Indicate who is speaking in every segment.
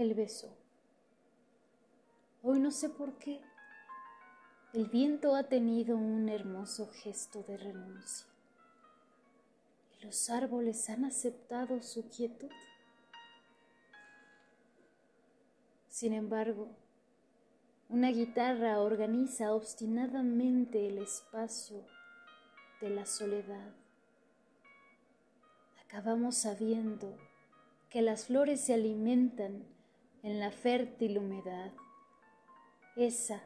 Speaker 1: Él besó. Hoy no sé por qué. El viento ha tenido un hermoso gesto de renuncia. Y los árboles han aceptado su quietud. Sin embargo, una guitarra organiza obstinadamente el espacio de la soledad. Acabamos sabiendo que las flores se alimentan en la fértil humedad. Esa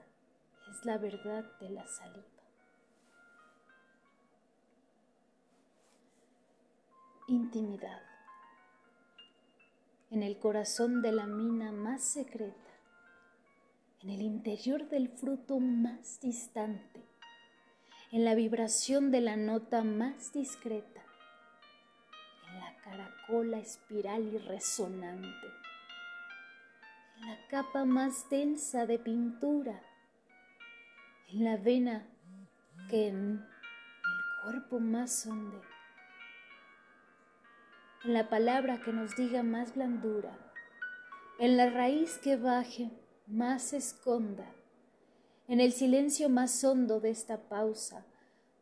Speaker 1: es la verdad de la saliva. Intimidad en el corazón de la mina más secreta, en el interior del fruto más distante, en la vibración de la nota más discreta, en la caracola espiral y resonante, la capa más densa de pintura, en la vena que en el cuerpo más honde en la palabra que nos diga más blandura, en la raíz que baje más esconda, en el silencio más hondo de esta pausa,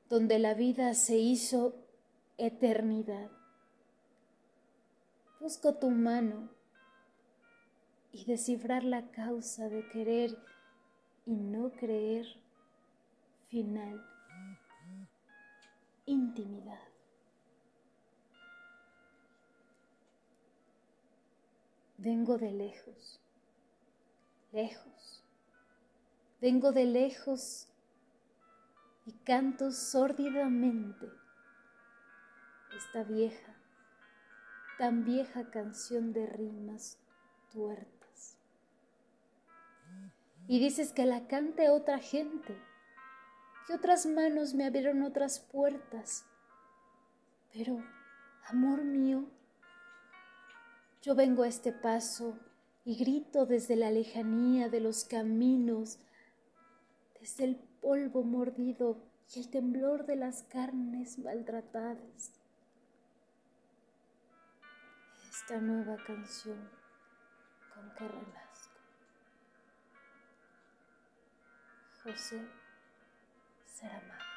Speaker 1: donde la vida se hizo eternidad. Busco tu mano y descifrar la causa de querer y no creer final. Intimidad. Vengo de lejos, lejos. Vengo de lejos y canto sórdidamente esta vieja, tan vieja canción de rimas tuertas. Y dices que la cante otra gente, que otras manos me abrieron otras puertas. Pero, amor mío, yo vengo a este paso y grito desde la lejanía de los caminos, desde el polvo mordido y el temblor de las carnes maltratadas. Esta nueva canción con que você ser amado.